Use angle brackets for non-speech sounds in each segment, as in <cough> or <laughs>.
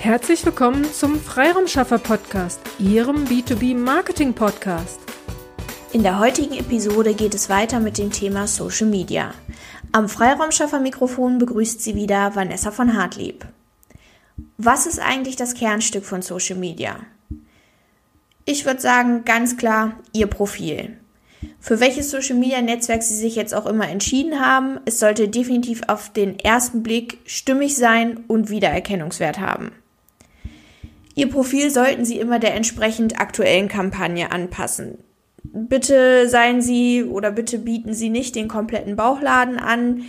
Herzlich willkommen zum Freiraumschaffer Podcast, Ihrem B2B Marketing Podcast. In der heutigen Episode geht es weiter mit dem Thema Social Media. Am Freiraumschaffer Mikrofon begrüßt Sie wieder Vanessa von Hartlieb. Was ist eigentlich das Kernstück von Social Media? Ich würde sagen, ganz klar, Ihr Profil. Für welches Social Media Netzwerk Sie sich jetzt auch immer entschieden haben, es sollte definitiv auf den ersten Blick stimmig sein und Wiedererkennungswert haben. Ihr Profil sollten Sie immer der entsprechend aktuellen Kampagne anpassen. Bitte seien Sie oder bitte bieten Sie nicht den kompletten Bauchladen an.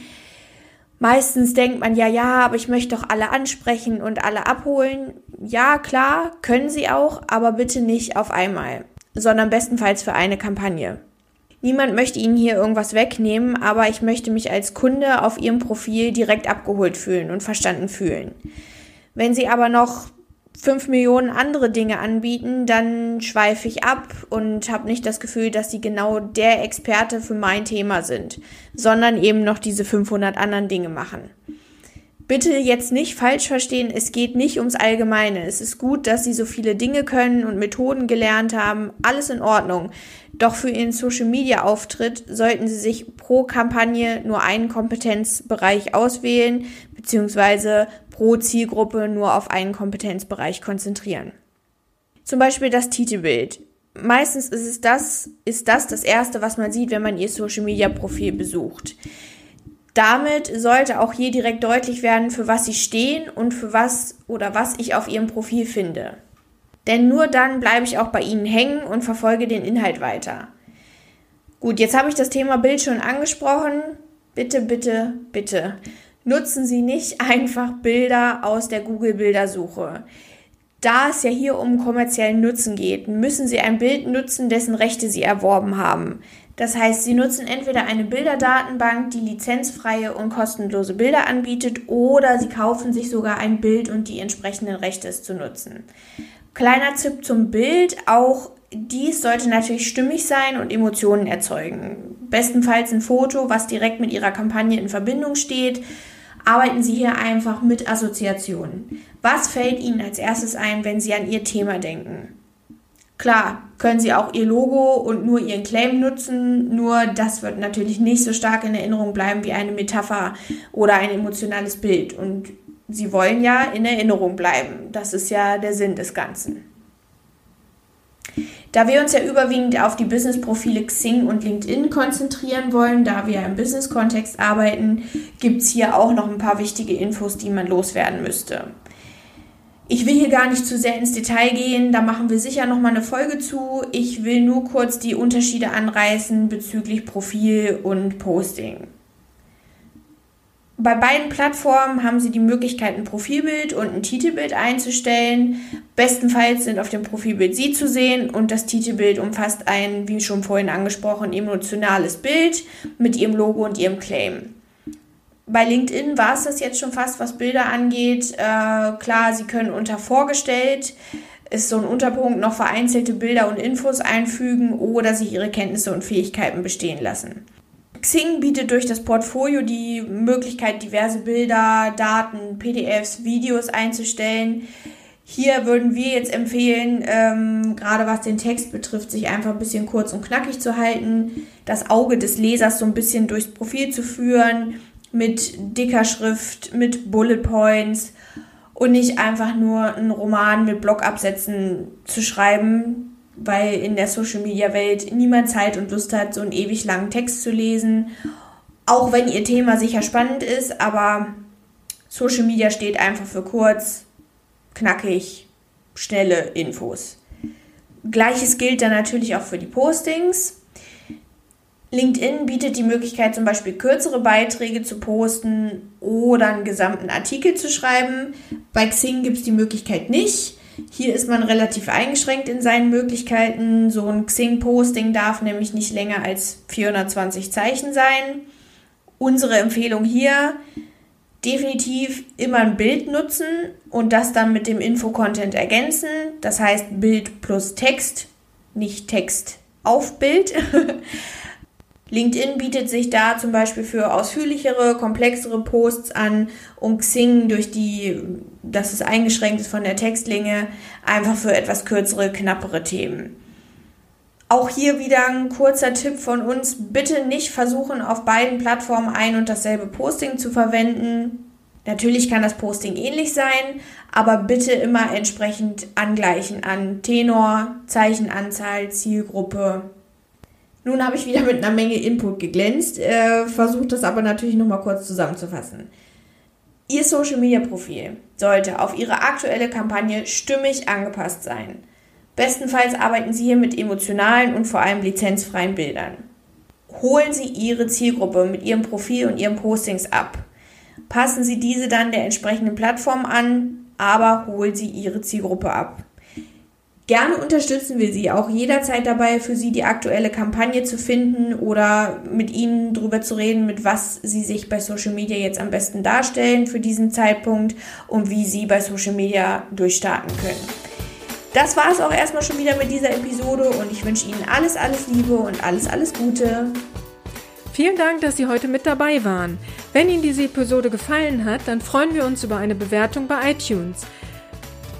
Meistens denkt man ja, ja, aber ich möchte doch alle ansprechen und alle abholen. Ja, klar, können Sie auch, aber bitte nicht auf einmal, sondern bestenfalls für eine Kampagne. Niemand möchte Ihnen hier irgendwas wegnehmen, aber ich möchte mich als Kunde auf Ihrem Profil direkt abgeholt fühlen und verstanden fühlen. Wenn Sie aber noch fünf Millionen andere Dinge anbieten, dann schweife ich ab und habe nicht das Gefühl, dass sie genau der Experte für mein Thema sind, sondern eben noch diese 500 anderen Dinge machen. Bitte jetzt nicht falsch verstehen, es geht nicht ums Allgemeine. Es ist gut, dass Sie so viele Dinge können und Methoden gelernt haben, alles in Ordnung. Doch für Ihren Social-Media-Auftritt sollten Sie sich pro Kampagne nur einen Kompetenzbereich auswählen, beziehungsweise pro Zielgruppe nur auf einen Kompetenzbereich konzentrieren. Zum Beispiel das Titelbild. Meistens ist es das, ist das das erste, was man sieht, wenn man Ihr Social-Media-Profil besucht. Damit sollte auch hier direkt deutlich werden, für was sie stehen und für was oder was ich auf ihrem Profil finde. Denn nur dann bleibe ich auch bei ihnen hängen und verfolge den Inhalt weiter. Gut, jetzt habe ich das Thema Bild schon angesprochen. Bitte, bitte, bitte. Nutzen Sie nicht <laughs> einfach Bilder aus der Google-Bildersuche. Da es ja hier um kommerziellen Nutzen geht, müssen Sie ein Bild nutzen, dessen Rechte Sie erworben haben. Das heißt, Sie nutzen entweder eine Bilderdatenbank, die lizenzfreie und kostenlose Bilder anbietet, oder Sie kaufen sich sogar ein Bild und die entsprechenden Rechte es zu nutzen. Kleiner Tipp zum Bild, auch dies sollte natürlich stimmig sein und Emotionen erzeugen. Bestenfalls ein Foto, was direkt mit Ihrer Kampagne in Verbindung steht. Arbeiten Sie hier einfach mit Assoziationen. Was fällt Ihnen als erstes ein, wenn Sie an Ihr Thema denken? Klar, können Sie auch Ihr Logo und nur Ihren Claim nutzen, nur das wird natürlich nicht so stark in Erinnerung bleiben wie eine Metapher oder ein emotionales Bild. Und Sie wollen ja in Erinnerung bleiben. Das ist ja der Sinn des Ganzen. Da wir uns ja überwiegend auf die Business-Profile Xing und LinkedIn konzentrieren wollen, da wir im Business-Kontext arbeiten, gibt es hier auch noch ein paar wichtige Infos, die man loswerden müsste. Ich will hier gar nicht zu sehr ins Detail gehen, da machen wir sicher noch mal eine Folge zu. Ich will nur kurz die Unterschiede anreißen bezüglich Profil und Posting. Bei beiden Plattformen haben Sie die Möglichkeit, ein Profilbild und ein Titelbild einzustellen. Bestenfalls sind auf dem Profilbild Sie zu sehen und das Titelbild umfasst ein, wie schon vorhin angesprochen, emotionales Bild mit Ihrem Logo und Ihrem Claim bei LinkedIn war es das jetzt schon fast, was Bilder angeht. Äh, klar, Sie können unter vorgestellt ist so ein Unterpunkt noch vereinzelte Bilder und Infos einfügen oder sich Ihre Kenntnisse und Fähigkeiten bestehen lassen. Xing bietet durch das Portfolio die Möglichkeit, diverse Bilder, Daten, PDFs, Videos einzustellen. Hier würden wir jetzt empfehlen, ähm, gerade was den Text betrifft, sich einfach ein bisschen kurz und knackig zu halten, das Auge des Lesers so ein bisschen durchs Profil zu führen, mit dicker Schrift, mit Bullet Points und nicht einfach nur einen Roman mit Blockabsätzen zu schreiben, weil in der Social Media Welt niemand Zeit und Lust hat, so einen ewig langen Text zu lesen. Auch wenn ihr Thema sicher spannend ist, aber Social Media steht einfach für kurz, knackig, schnelle Infos. Gleiches gilt dann natürlich auch für die Postings. LinkedIn bietet die Möglichkeit, zum Beispiel kürzere Beiträge zu posten oder einen gesamten Artikel zu schreiben. Bei Xing gibt es die Möglichkeit nicht. Hier ist man relativ eingeschränkt in seinen Möglichkeiten. So ein Xing-Posting darf nämlich nicht länger als 420 Zeichen sein. Unsere Empfehlung hier, definitiv immer ein Bild nutzen und das dann mit dem Infocontent ergänzen. Das heißt Bild plus Text, nicht Text auf Bild. <laughs> LinkedIn bietet sich da zum Beispiel für ausführlichere, komplexere Posts an und Xing durch die, dass es eingeschränkt ist von der Textlinge, einfach für etwas kürzere, knappere Themen. Auch hier wieder ein kurzer Tipp von uns. Bitte nicht versuchen, auf beiden Plattformen ein und dasselbe Posting zu verwenden. Natürlich kann das Posting ähnlich sein, aber bitte immer entsprechend angleichen an Tenor, Zeichenanzahl, Zielgruppe. Nun habe ich wieder mit einer Menge Input geglänzt, äh, versucht das aber natürlich nochmal kurz zusammenzufassen. Ihr Social Media Profil sollte auf Ihre aktuelle Kampagne stimmig angepasst sein. Bestenfalls arbeiten Sie hier mit emotionalen und vor allem lizenzfreien Bildern. Holen Sie Ihre Zielgruppe mit Ihrem Profil und Ihren Postings ab. Passen Sie diese dann der entsprechenden Plattform an, aber holen Sie Ihre Zielgruppe ab. Gerne unterstützen wir Sie auch jederzeit dabei, für Sie die aktuelle Kampagne zu finden oder mit Ihnen darüber zu reden, mit was Sie sich bei Social Media jetzt am besten darstellen für diesen Zeitpunkt und wie Sie bei Social Media durchstarten können. Das war es auch erstmal schon wieder mit dieser Episode und ich wünsche Ihnen alles, alles Liebe und alles, alles Gute. Vielen Dank, dass Sie heute mit dabei waren. Wenn Ihnen diese Episode gefallen hat, dann freuen wir uns über eine Bewertung bei iTunes.